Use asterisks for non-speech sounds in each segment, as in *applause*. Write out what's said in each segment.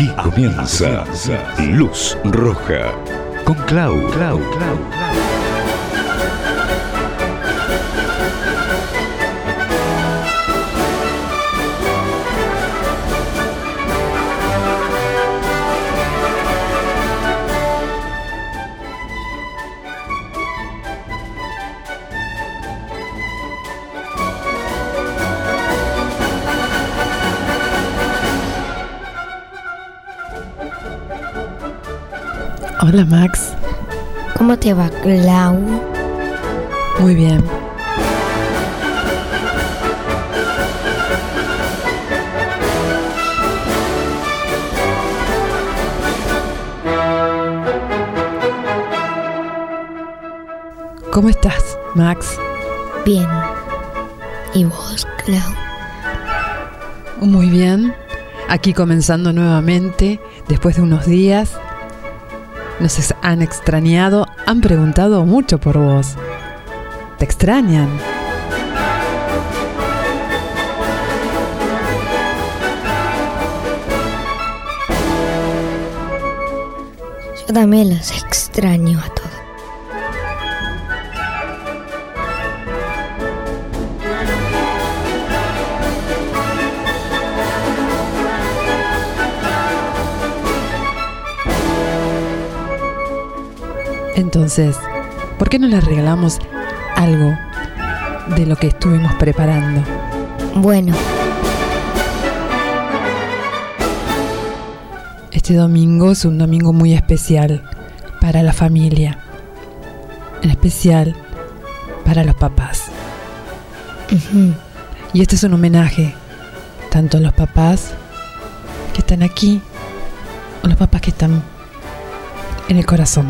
Aquí comienza Luz Roja con Clau. Clau, Clau. Hola Max, ¿Cómo te va, Clau? muy bien. ¿Cómo estás, Max? Bien. ¿Y vos, Clau? Muy bien. Aquí comenzando nuevamente, después de unos días. Nos han extrañado, han preguntado mucho por vos. ¿Te extrañan? Yo también los extraño a todos. Entonces, ¿por qué no les regalamos algo de lo que estuvimos preparando? Bueno, Este domingo es un domingo muy especial para la familia, en especial para los papás. Y este es un homenaje tanto a los papás que están aquí o los papás que están en el corazón.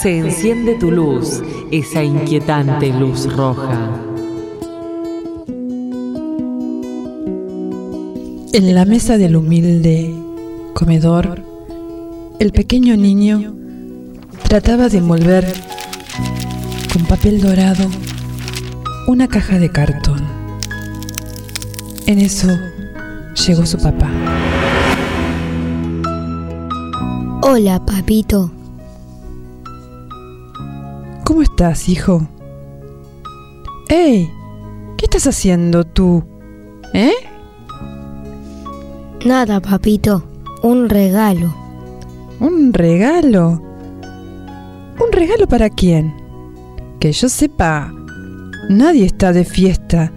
Se enciende tu luz, esa inquietante luz roja. En la mesa del humilde comedor, el pequeño niño trataba de envolver con papel dorado una caja de cartón. En eso llegó su papá. hola, papito. ¿Cómo estás, hijo? ¡Ey! ¿Qué estás haciendo tú? ¿Eh? Nada, papito. Un regalo. ¿Un regalo? ¿Un regalo para quién? Que yo sepa, nadie está de fiesta,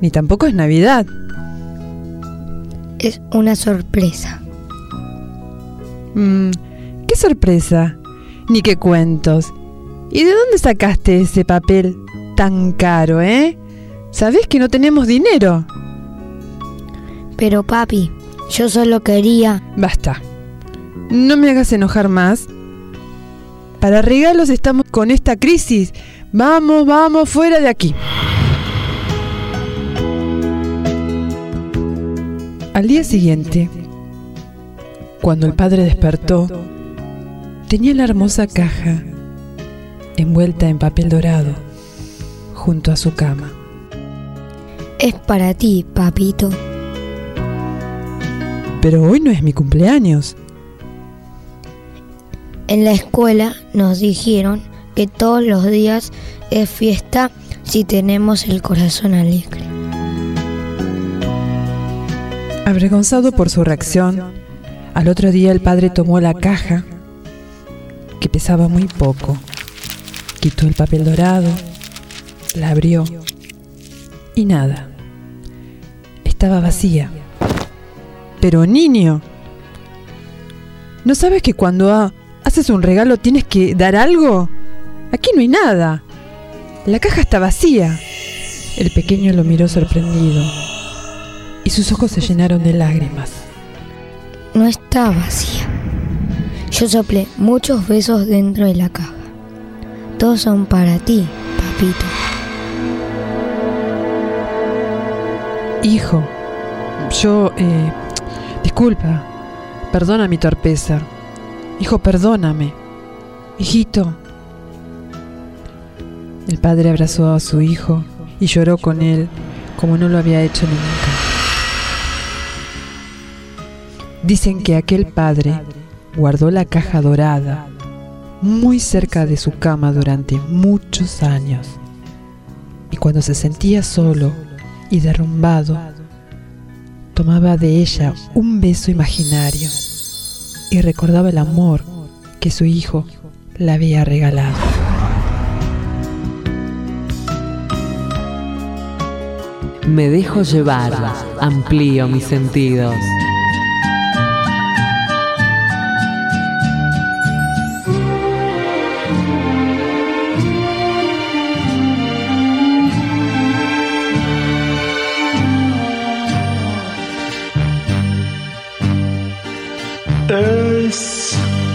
ni tampoco es Navidad. Es una sorpresa. Mm, ¡Qué sorpresa! Ni qué cuentos. ¿Y de dónde sacaste ese papel tan caro, eh? ¿Sabés que no tenemos dinero? Pero, papi, yo solo quería... Basta. No me hagas enojar más. Para regalos estamos con esta crisis. Vamos, vamos, fuera de aquí. Al día siguiente, cuando el padre despertó, tenía la hermosa caja envuelta en papel dorado junto a su cama. Es para ti, papito. Pero hoy no es mi cumpleaños. En la escuela nos dijeron que todos los días es fiesta si tenemos el corazón alegre. Avergonzado por su reacción, al otro día el padre tomó la caja, que pesaba muy poco, quitó el papel dorado, la abrió y nada. Estaba vacía. Pero niño, ¿no sabes que cuando ha- haces un regalo tienes que dar algo? Aquí no hay nada. La caja está vacía. El pequeño lo miró sorprendido y sus ojos se llenaron de lágrimas. No está vacía. Yo soplé muchos besos dentro de la caja. Todos son para ti, papito. Hijo, yo, eh, disculpa, perdona mi torpeza. Hijo, perdóname. Hijito. El padre abrazó a su hijo y lloró con él como no lo había hecho nunca. Dicen que aquel padre guardó la caja dorada muy cerca de su cama durante muchos años. Y cuando se sentía solo y derrumbado, tomaba de ella un beso imaginario y recordaba el amor que su hijo le había regalado. Me dejo llevar, amplío mis sentidos.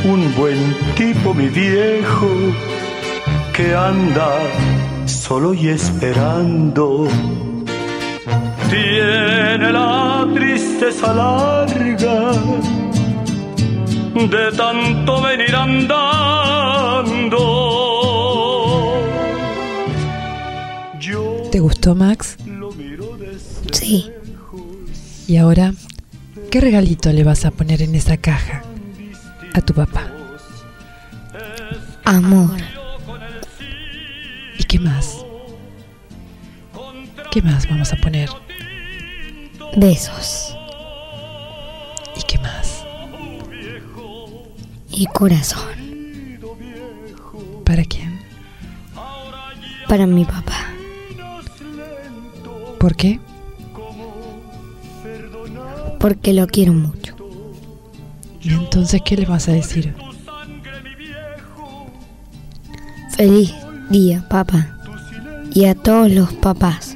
Un buen tipo mi viejo que anda solo y esperando. Tiene la tristeza larga de tanto venir andando. Yo ¿Te gustó, Max? lo miro desde Sí, Y ahora, ¿qué regalito le vas a poner en esa caja a tu papá? amor, ¿Y qué más? ¿Qué más vamos a poner? besos ¿Y qué más? y corazón ¿Para quién? para mi papá. ¿Por qué? Porque lo quiero mucho. ¿Y entonces qué le vas a decir? Feliz día, papá. Y a todos los papás.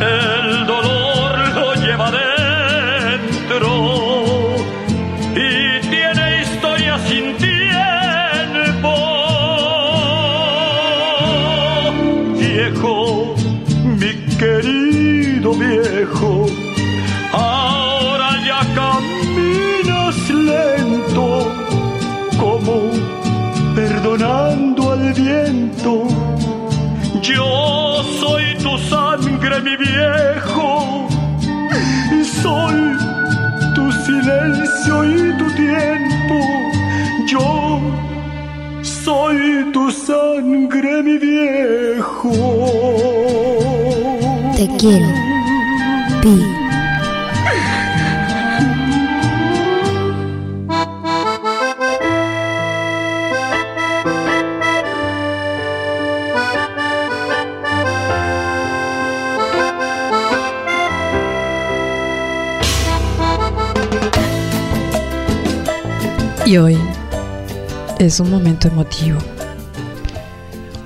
El dolor mi viejo, y soy tu silencio y tu tiempo. Yo soy tu sangre, mi viejo. Te quiero. Y hoy es un momento emotivo.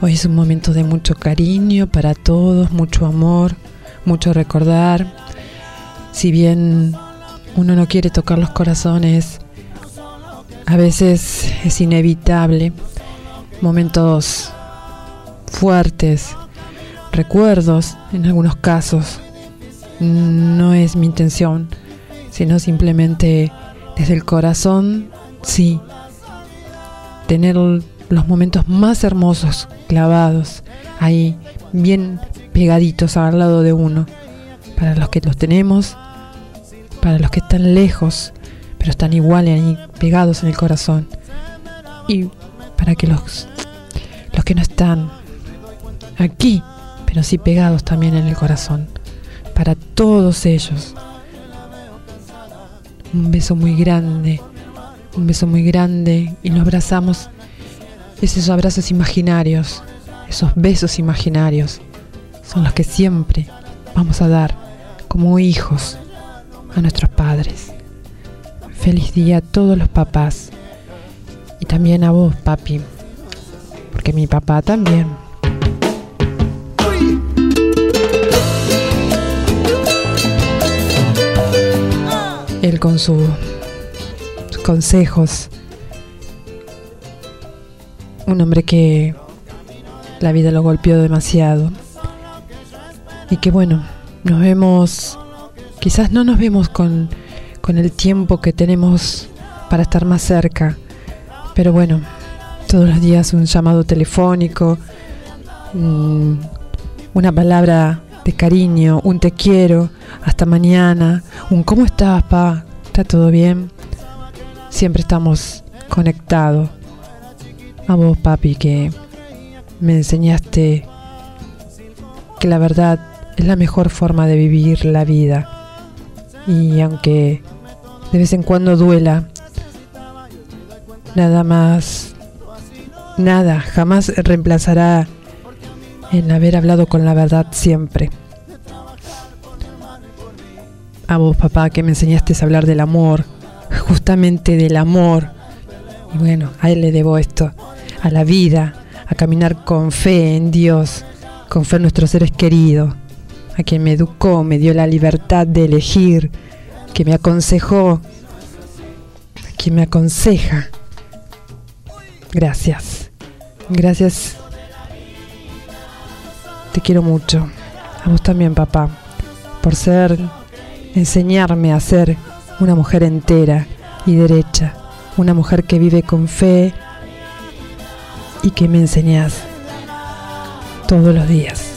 Hoy es un momento de mucho cariño para todos, mucho amor, mucho recordar. Si bien uno no quiere tocar los corazones, a veces es inevitable. Momentos fuertes, recuerdos en algunos casos. No es mi intención, sino simplemente desde el corazón, sí, tener los momentos más hermosos clavados ahí, bien pegaditos al lado de uno, para los que los tenemos, para los que están lejos, pero están igual ahí pegados en el corazón, y para que los, los que no están aquí, pero sí pegados también en el corazón, para todos ellos. Un beso muy grande, un beso muy grande y nos abrazamos esos abrazos imaginarios, esos besos imaginarios son los que siempre vamos a dar como hijos a nuestros padres. Feliz día a todos los papás y también a vos, papi, porque mi papá también. Él con su- consejos, un hombre que la vida lo golpeó demasiado. Y que bueno, nos vemos, quizás no nos vemos con, con el tiempo que tenemos para estar más cerca, pero bueno, todos los días un llamado telefónico, mm, una palabra de cariño, un te quiero, hasta mañana, un cómo estás, pa, está todo bien. Siempre estamos conectados. A vos, papi, que me enseñaste que la verdad es la mejor forma de vivir la vida. Y aunque de vez en cuando duela, nada más, nada, jamás reemplazará en haber hablado con la verdad siempre. A vos, papá, que me enseñaste a hablar del amor, justamente del amor. Y bueno, a él le debo esto, a la vida, a caminar con fe en Dios, con fe en nuestros seres queridos, a quien me educó, me dio la libertad de elegir, que me aconsejó, a quien me aconseja. Gracias, gracias. Te quiero mucho. A vos también, papá, por ser, enseñarme a ser una mujer entera y derecha, una mujer que vive con fe y que me enseñas todos los días.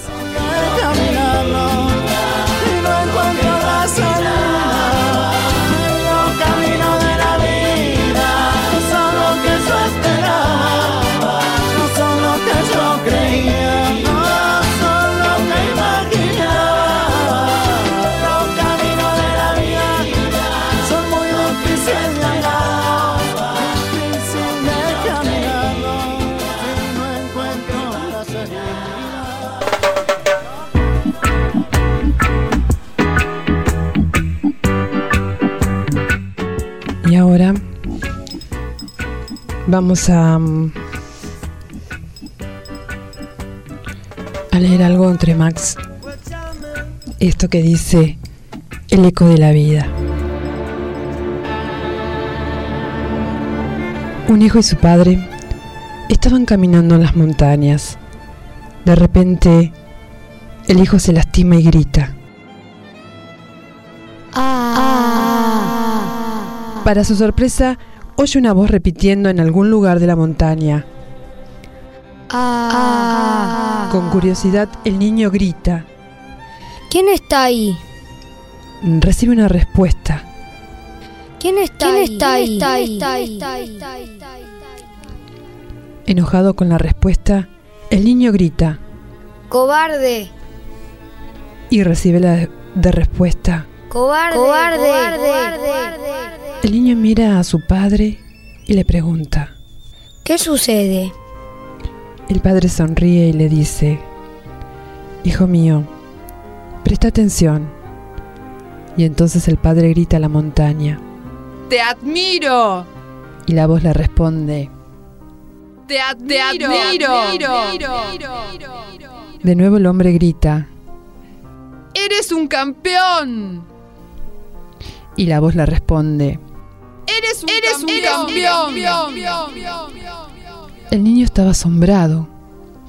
Vamos a, mm, a leer algo entre Max. Esto que dice el eco de la vida. Un hijo y su padre estaban caminando en las montañas. De repente, el hijo se lastima y grita. Para su sorpresa, oye una voz repitiendo en algún lugar de la montaña. Con curiosidad, el niño grita. ¿Quién está ahí? Recibe una respuesta. ¿Quién está ahí? Enojado con la respuesta, el niño grita Cobarde, y recibe la de respuesta. Cobarde, cobarde, El niño mira a su padre y le pregunta. ¿Qué sucede? El padre sonríe y le dice, Hijo mío, presta atención. Y entonces el padre grita a la montaña. ¡Te admiro! Y la voz le responde. ¡Te admiro! De nuevo el hombre grita. ¡Eres un campeón! Y la voz le responde. ¡Eres un campeón! El niño estaba asombrado,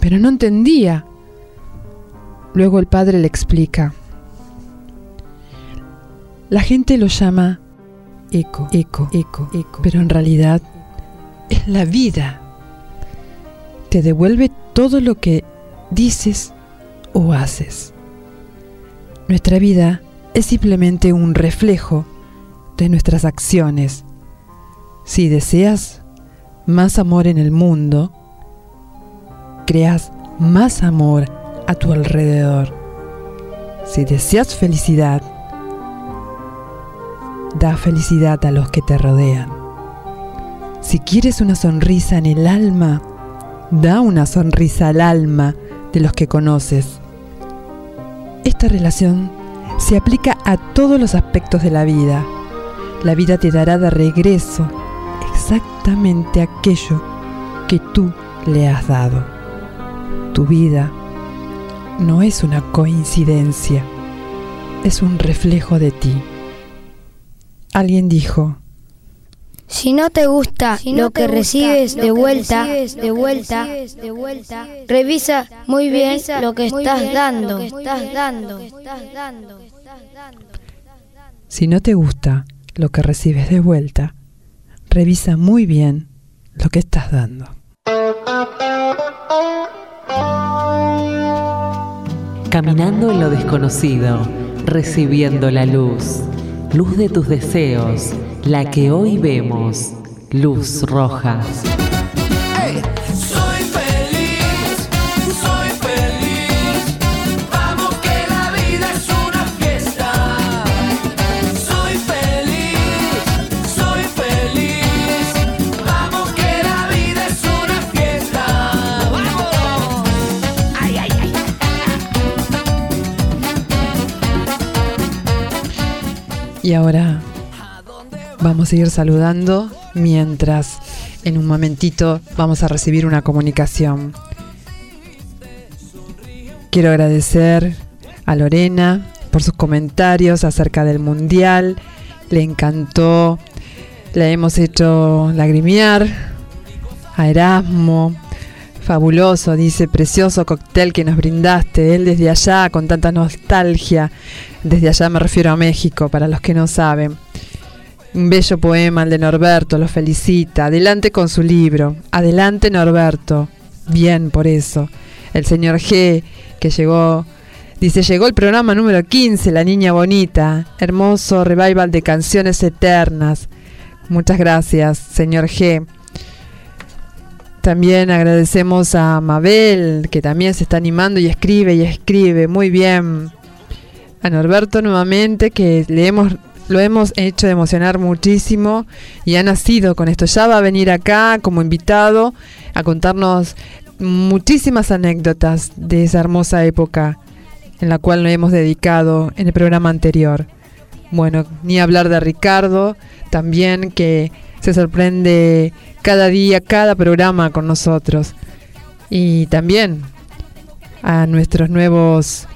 pero no entendía. Luego el padre le explica. La gente lo llama eco, eco, eco, eco, pero en realidad es la vida. Te devuelve todo lo que dices o haces. Nuestra vida es simplemente un reflejo de nuestras acciones. Si deseas más amor en el mundo, creas más amor a tu alrededor. Si deseas felicidad, da felicidad a los que te rodean. Si quieres una sonrisa en el alma, da una sonrisa al alma de los que conoces. Esta relación se aplica a todos los aspectos de la vida. La vida te dará de regreso exactamente aquello que tú le has dado. Tu vida no es una coincidencia, es un reflejo de ti. Alguien dijo, Si no te gusta Si no lo te que gusta recibes lo de que vuelta, recibes de vuelta, recibes de vuelta, revisa muy bien revisa lo que muy estás bien dando. lo que estás dando, estás dando. si no te gusta lo que recibes de vuelta, revisa muy bien lo que estás dando. Caminando en lo desconocido, recibiendo la luz. Luz de tus deseos, la que hoy vemos. Luz roja. Y ahora vamos a ir saludando mientras en un momentito vamos a recibir una comunicación. Quiero agradecer a Lorena por sus comentarios acerca del mundial. Le encantó. La hemos hecho lagrimear. A Erasmo. Fabuloso, dice, precioso cóctel que nos brindaste. Él desde allá, con tanta nostalgia. Desde allá me refiero a México, para los que no saben. Un bello poema, el de Norberto, lo felicita. Adelante con su libro. Adelante Norberto. Bien por eso. El señor G, que llegó, dice, llegó el programa número 15, La Niña Bonita. Hermoso revival de canciones eternas. Muchas gracias, señor G. También agradecemos a Mabel, que también se está animando y escribe y escribe. Muy bien. A Norberto nuevamente, que le hemos, lo hemos hecho emocionar muchísimo y ha nacido con esto. Ya va a venir acá como invitado a contarnos muchísimas anécdotas de esa hermosa época en la cual nos hemos dedicado en el programa anterior. Bueno, ni hablar de Ricardo, también que se sorprende cada día, cada programa con nosotros. Y también a nuestros nuevos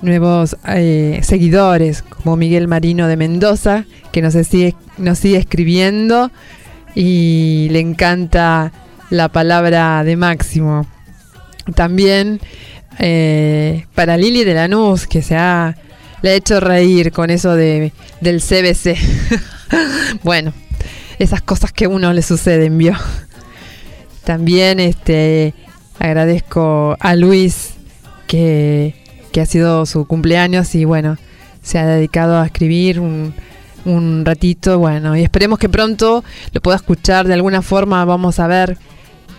nuevos eh, seguidores, como Miguel Marino de Mendoza, que nos sigue, nos sigue escribiendo y le encanta la palabra de Máximo. También eh, para Lili de Lanús, que se ha, le ha hecho reír con eso de, del CBC. *laughs* bueno, esas cosas que a uno le suceden, vio. También este agradezco a Luis que, que ha sido su cumpleaños y bueno, se ha dedicado a escribir un, un ratito, bueno, y esperemos que pronto lo pueda escuchar de alguna forma, vamos a ver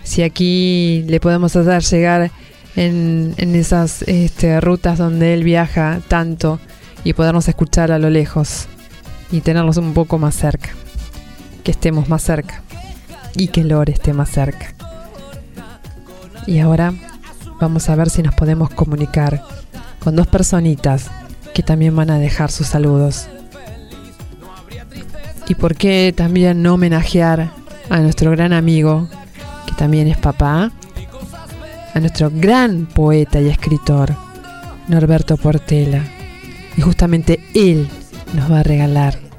si aquí le podemos hacer llegar en, en esas este, rutas donde él viaja tanto y podernos escuchar a lo lejos y tenerlos un poco más cerca, que estemos más cerca y que Lore esté más cerca. Y ahora vamos a ver si nos podemos comunicar con dos personitas que también van a dejar sus saludos. ¿Y por qué también no homenajear a nuestro gran amigo, que también es papá? A nuestro gran poeta y escritor, Norberto Portela. Y justamente él nos va a regalar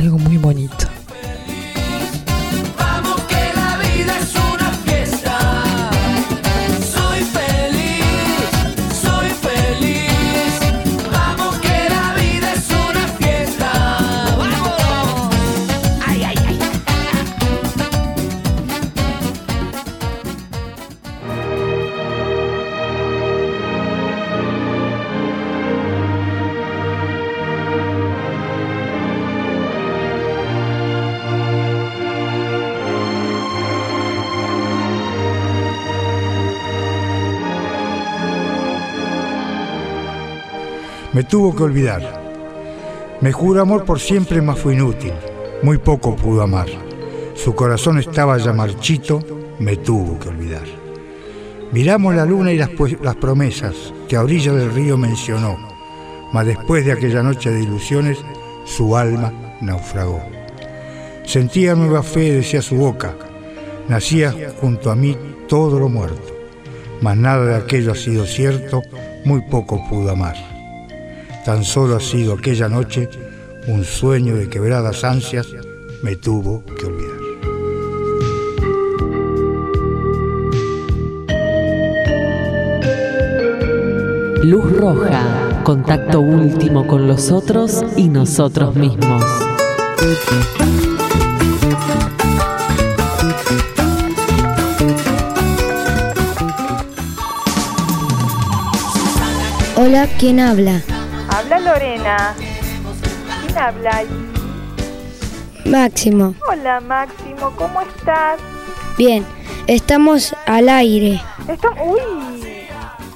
algo muy bonito. Me tuvo que olvidar. Me juro amor por siempre, más fue inútil. Muy poco pudo amar. Su corazón estaba ya marchito, me tuvo que olvidar. Miramos la luna y las, pues- las promesas, que a orilla del río mencionó, mas después de aquella noche de ilusiones, su alma naufragó. Sentía nueva fe, decía su boca, nacía junto a mí todo lo muerto, mas nada de aquello ha sido cierto, muy poco pudo amar. Tan solo ha sido aquella noche un sueño de quebradas ansias, me tuvo que olvidar. Luz roja, contacto último con los otros y nosotros mismos. Hola, ¿quién habla? Lorena. ¿Quién habla ahí? Máximo. Hola Máximo, ¿cómo estás? Bien, estamos al aire. Estamos... Uy,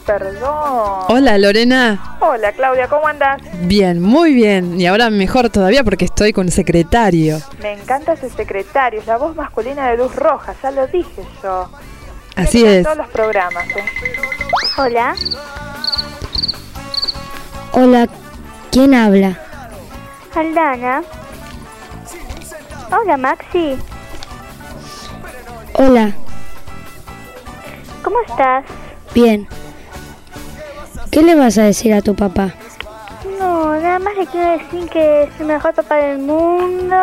perdón. Hola Lorena. Hola Claudia, ¿cómo andás? Bien, muy bien. Y ahora mejor todavía porque estoy con secretario. Me encanta ese secretario, es la voz masculina de Luz Roja, ya lo dije yo. Así en es. todos los programas. ¿eh? Hola. Hola, ¿quién habla? Aldana. Hola Maxi, Hola, ¿cómo estás? bien. ¿Qué le vas a decir a tu papá? No, nada más le quiero decir que es el mejor papá del mundo.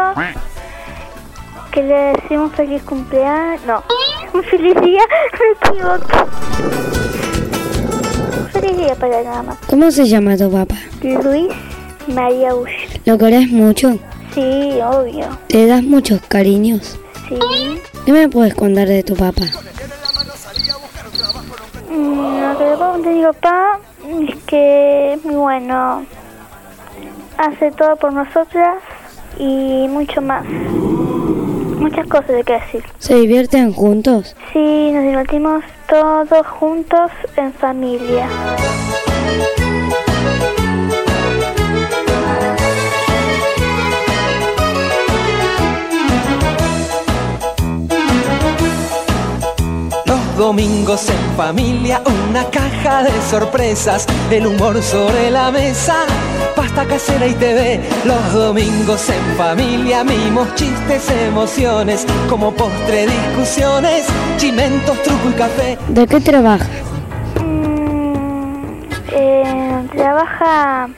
Que le decimos feliz cumpleaños. No, un feliz día. *laughs* Me equivoqué. Feliz día para nada más. ¿Cómo se llama tu papá? Luis María Bush. ¿Lo querés mucho? Sí, obvio. ¿Le das muchos cariños? Sí. ¿Qué me puedes contar de tu papá? Lo que le puedo contar a mi papá es que es muy bueno. Hace todo por nosotras y mucho más. Muchas cosas de qué decir. ¿Se divierten juntos? Sí, nos divertimos todos juntos en familia. Los domingos en familia, una caja de sorpresas, el humor sobre la mesa, pasta casera y TV. Los domingos en familia, mimos, chistes, emociones, como postre discusiones, chimentos, truco y café. ¿De qué trabaja? Eh, trabaja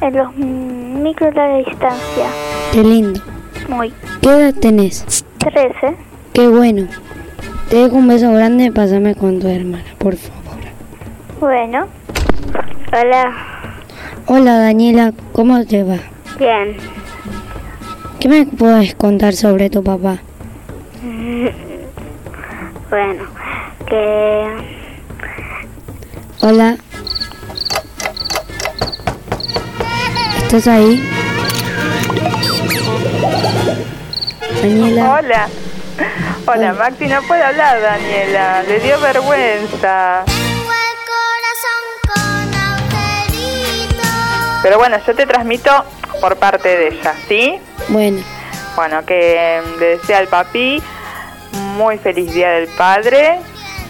en los micro larga distancia. Qué lindo. Muy. ¿Qué edad tenés? 13. Qué bueno. Te dejo un beso grande, pásame con tu hermana, por favor. Bueno. Hola. Hola Daniela, ¿cómo te va? Bien. ¿Qué me puedes contar sobre tu papá? *laughs* Bueno, que Hola. ¿Estás ahí? Daniela. Hola. Hola, Maxi, no puede hablar, Daniela. Le dio vergüenza. Pero bueno, yo te transmito por parte de ella, ¿sí? Bueno, Bueno, que le desea al papi muy feliz día del padre,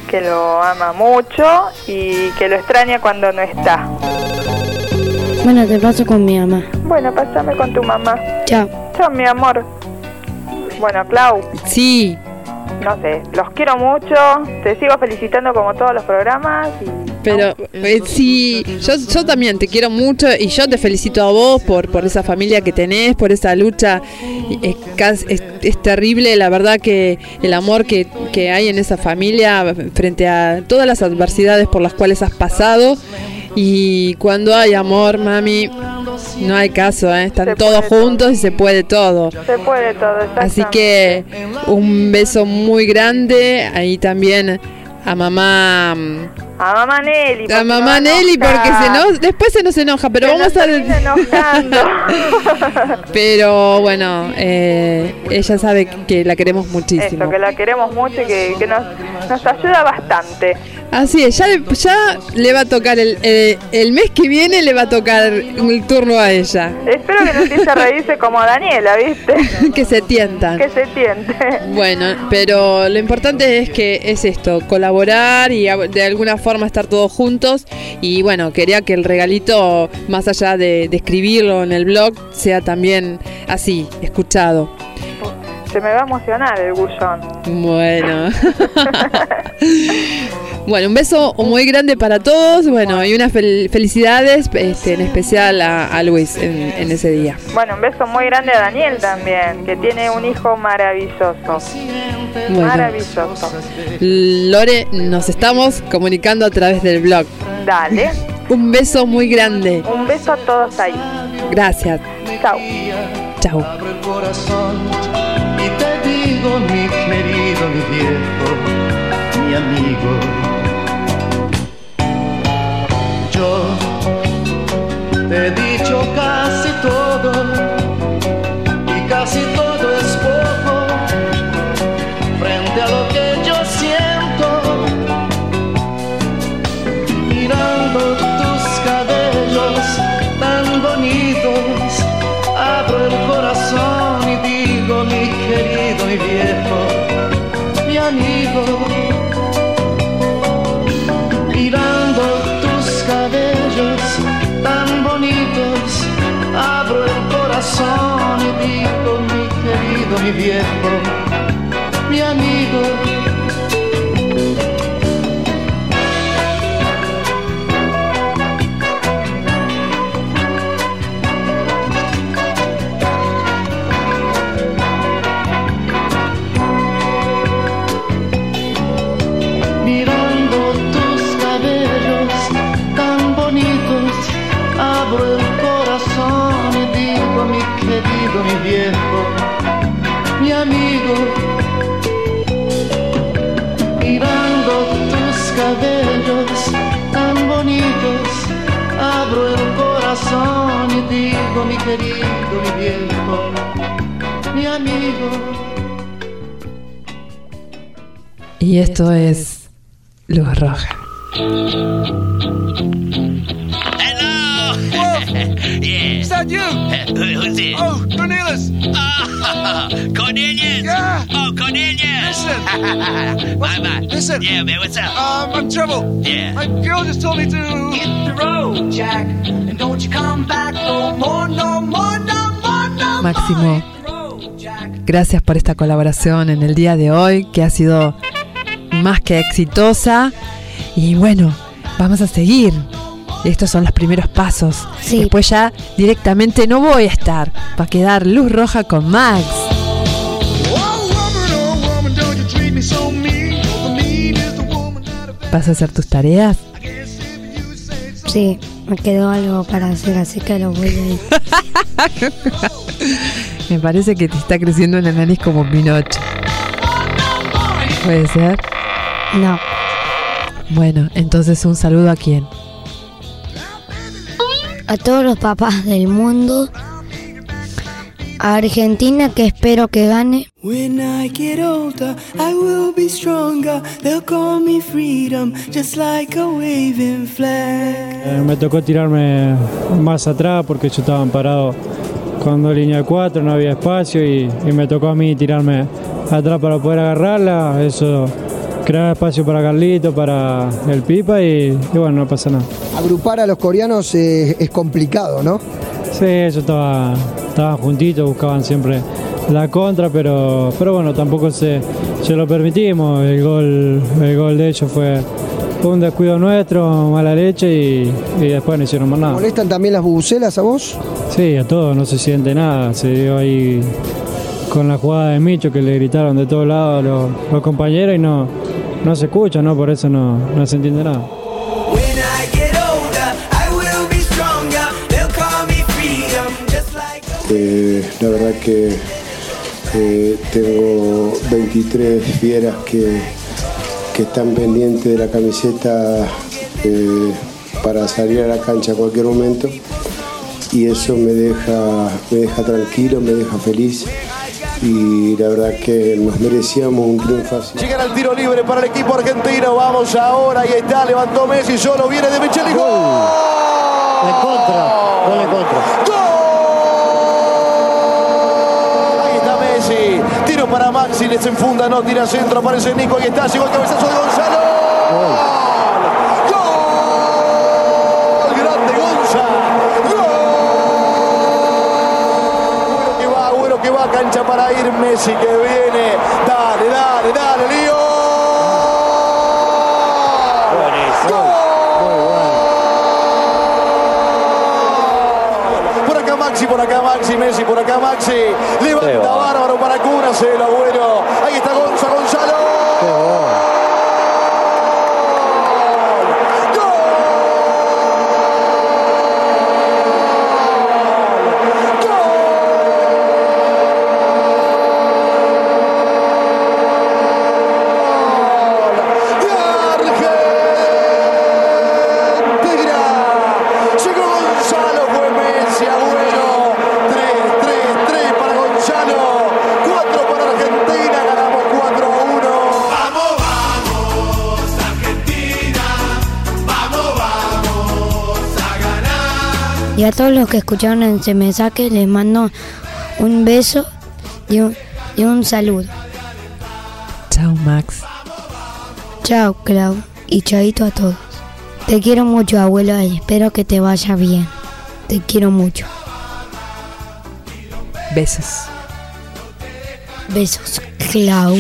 que lo ama mucho y que lo extraña cuando no está. bueno, te paso con mi mamá. Bueno, pásame con tu mamá. Chao. Chao, mi amor. Bueno, Clau, Sí, no sé, los quiero mucho. Te sigo felicitando como todos los programas y pero eh, sí, yo, yo también te quiero mucho y yo te felicito a vos por, por esa familia que tenés, por esa lucha. Es, es, es terrible, la verdad que el amor que, que hay en esa familia frente a todas las adversidades por las cuales has pasado. Y cuando hay amor, mami, no hay caso, ¿eh? están todos juntos y se puede todo. se puede todo. Así que un beso muy grande ahí también a mamá A mamá Nelly. a mamá Nelly porque se enojar. no, después se nos enoja, pero Se vamos nos a *laughs* pero bueno, eh, ella sabe que la queremos muchísimo. Eso, que la queremos mucho y que, que nos, nos ayuda bastante. Así es, ya le, ya le va a tocar el, eh, el mes que viene le va a tocar el turno a ella. Espero que no empiece a *laughs* reírse como Daniela, ¿viste? *laughs* que se tientan. Que se tiente. Bueno, pero lo importante es que es esto, colaborar y de alguna forma forma estar todos juntos y bueno, quería que el regalito, más allá de, de escribirlo en el blog, sea también así, escuchado. Se me va a emocionar el bullón. Bueno. *laughs* bueno, un beso muy grande para todos. Bueno, y unas fel- felicidades, este, en especial a, a Luis en, en ese día. Bueno, un beso muy grande a Daniel también, que tiene un hijo maravilloso. Bueno. Maravilloso. Lore, nos estamos comunicando a través del blog. Dale. Un beso muy grande. Un beso a todos ahí. Gracias. Chao. Chao. Abro el corazón y te digo, mi querido, mi viejo, mi amigo. Te he dicho casi todo y casi todo es poco frente a lo que yo siento. Mirando tus cabellos tan bonitos, abro el corazón y digo, mi querido, mi viejo, mi amigo. Corazón y digo, mi querido, mi viejo, y digo, mi querido, mi viejo, mi amigo. Y esto es Luz Roja. Who, who's it? Oh, Cornelius. Ah, *laughs* Cornelius. Yeah. Oh, Cornelius. Listen. *laughs* My man. Listen. Yeah, man. What's up? Um, I'm in trouble. Yeah. My girl just told me to Hit the road, Jack, and don't you come back no more, no more, no more, no Máximo, gracias por esta colaboración en el día de hoy, que ha sido más que exitosa. Y bueno, vamos a seguir. Estos son los primeros pasos. Después ya directamente no voy a estar. Va a quedar luz roja con Max. ¿Vas a hacer tus tareas? Sí, me quedó algo para hacer, así que lo voy a ir. *laughs* Me parece que te está creciendo la nariz como Pinocho. ¿Puede ser? No. Bueno, entonces un saludo a quién. A todos los papás del mundo. A Argentina, que espero que gane. When I get older, I will be stronger. They'll call me freedom, just like a waving flag. Eh, me tocó tirarme más atrás porque yo estaba parado líneas de cuatro, no había espacio y, y me tocó a mí tirarme atrás para poder agarrarla. Eso crear espacio para Carlito, para el Pipa y, y bueno, no pasa nada. Agrupar a los coreanos eh, es complicado, ¿no? Sí, ellos estaban, estaban juntitos, buscaban siempre la contra, pero, pero bueno, tampoco se, se lo permitimos. El gol, el gol de ellos fue un descuido nuestro, mala leche y, y después no hicieron más nada. ¿Molestan también las bubucelas a vos? Sí, a todos, no se siente nada. Se dio ahí con la jugada de Micho que le gritaron de todos lados los, los compañeros y no, no se escucha, ¿no? Por eso no, no se entiende nada. Eh, la verdad que eh, tengo 23 fieras que, que están pendientes de la camiseta eh, para salir a la cancha a cualquier momento y eso me deja, me deja tranquilo, me deja feliz y la verdad que nos merecíamos un triunfo así. Llegan al tiro libre para el equipo argentino. Vamos ahora, ahí está, levantó Messi, solo viene de Micheli. ¡Gol! En contra, gol en contra. Ahí está Messi. Tiro para Maxi, les enfunda, no tira centro, aparece Nico, ahí está, llegó el cabezazo de Gonzalo. Cancha para ir Messi que viene. Dale, dale, dale, Lío. Por acá Maxi, por acá Maxi, Messi, por acá Maxi. Levanta bárbaro para Cúrase, el abuelo. Ahí Y a todos los que escucharon en Se Me Saque les mando un beso y un, y un saludo. Chao, Max. Chao, Clau. Y chaito a todos. Te quiero mucho, abuelo, y espero que te vaya bien. Te quiero mucho. Besos. Besos, Clau.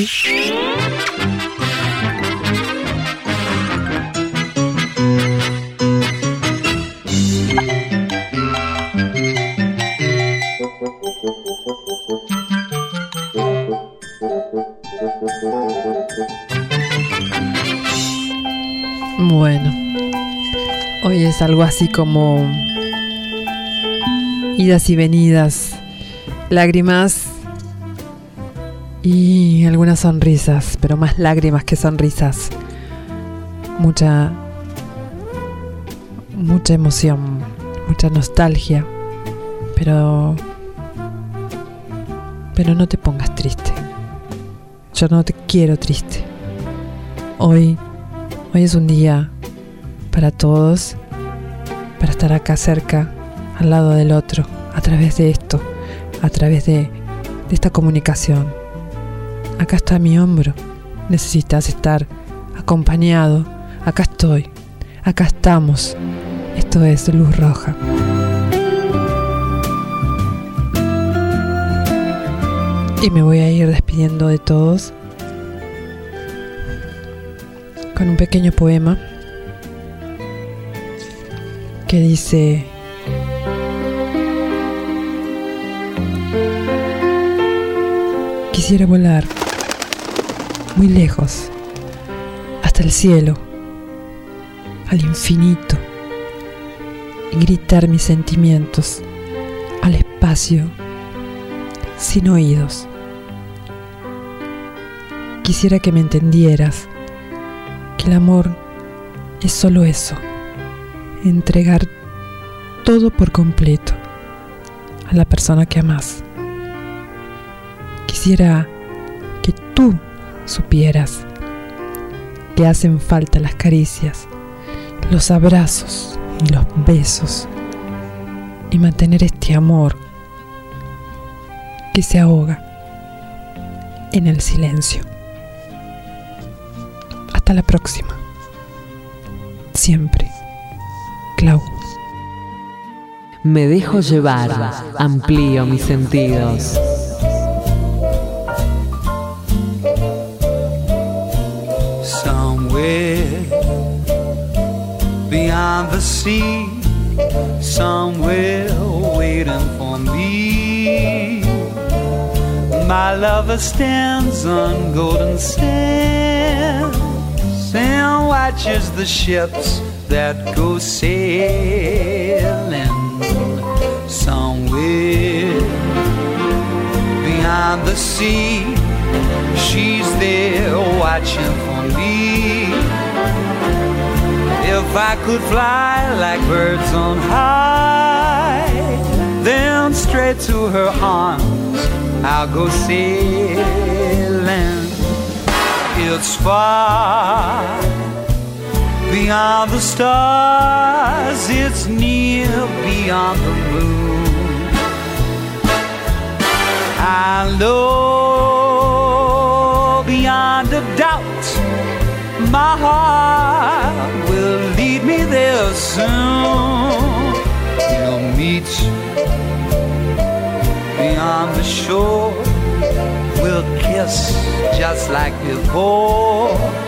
Algo así como idas y venidas, lágrimas y algunas sonrisas, pero más lágrimas que sonrisas. Mucha mucha emoción, mucha nostalgia, pero pero no te pongas triste. Yo no te quiero triste. Hoy Hoy es un día para todos, para estar acá cerca, al lado del otro, a través de esto, a través de, esta comunicación. Acá está mi hombro. Necesitas estar acompañado. Acá estoy. Acá estamos. Esto es Luz Roja. Y me voy a ir despidiendo de todos con un pequeño poema que dice Quisiera volar muy lejos, hasta el cielo, al infinito, y gritar mis sentimientos al espacio sin oídos. Quisiera que me entendieras que el amor es solo eso, entregar todo por completo a la persona que amas. Quisiera que tú supieras que hacen falta las caricias, los abrazos y los besos y mantener este amor que se ahoga en el silencio. Hasta la próxima. Siempre. Clau. Me dejo llevar, amplío mis sentidos. Somewhere beyond the sea, somewhere waiting for me. My lover stands on golden sands and watches the ships that go sailing somewhere beyond the sea. She's there watching for me. If I could fly like birds on high, then straight to her arms I'll go sailing. It's far beyond the stars, it's near beyond the moon. I know beyond a doubt my heart will lead me there soon. We'll meet beyond the shore we'll kiss just like before.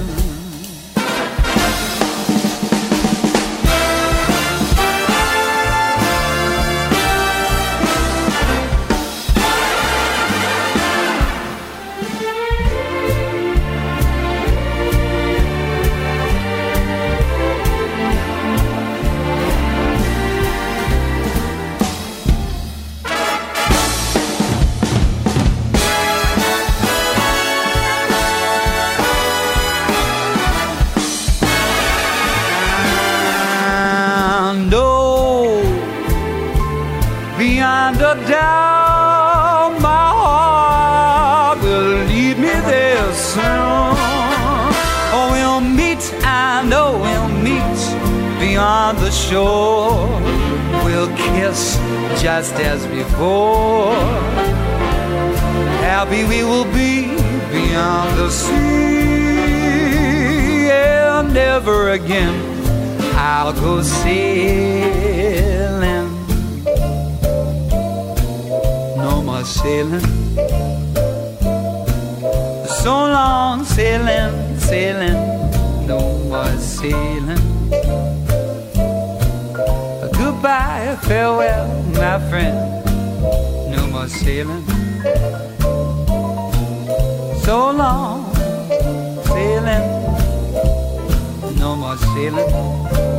Just as before. Happy we will be beyond the sea, and never again I'll go sailing. No more sailing. So long sailing, sailing. No more sailing. Goodbye, farewell, my friend. No more sailing. So long sailing. No more sailing.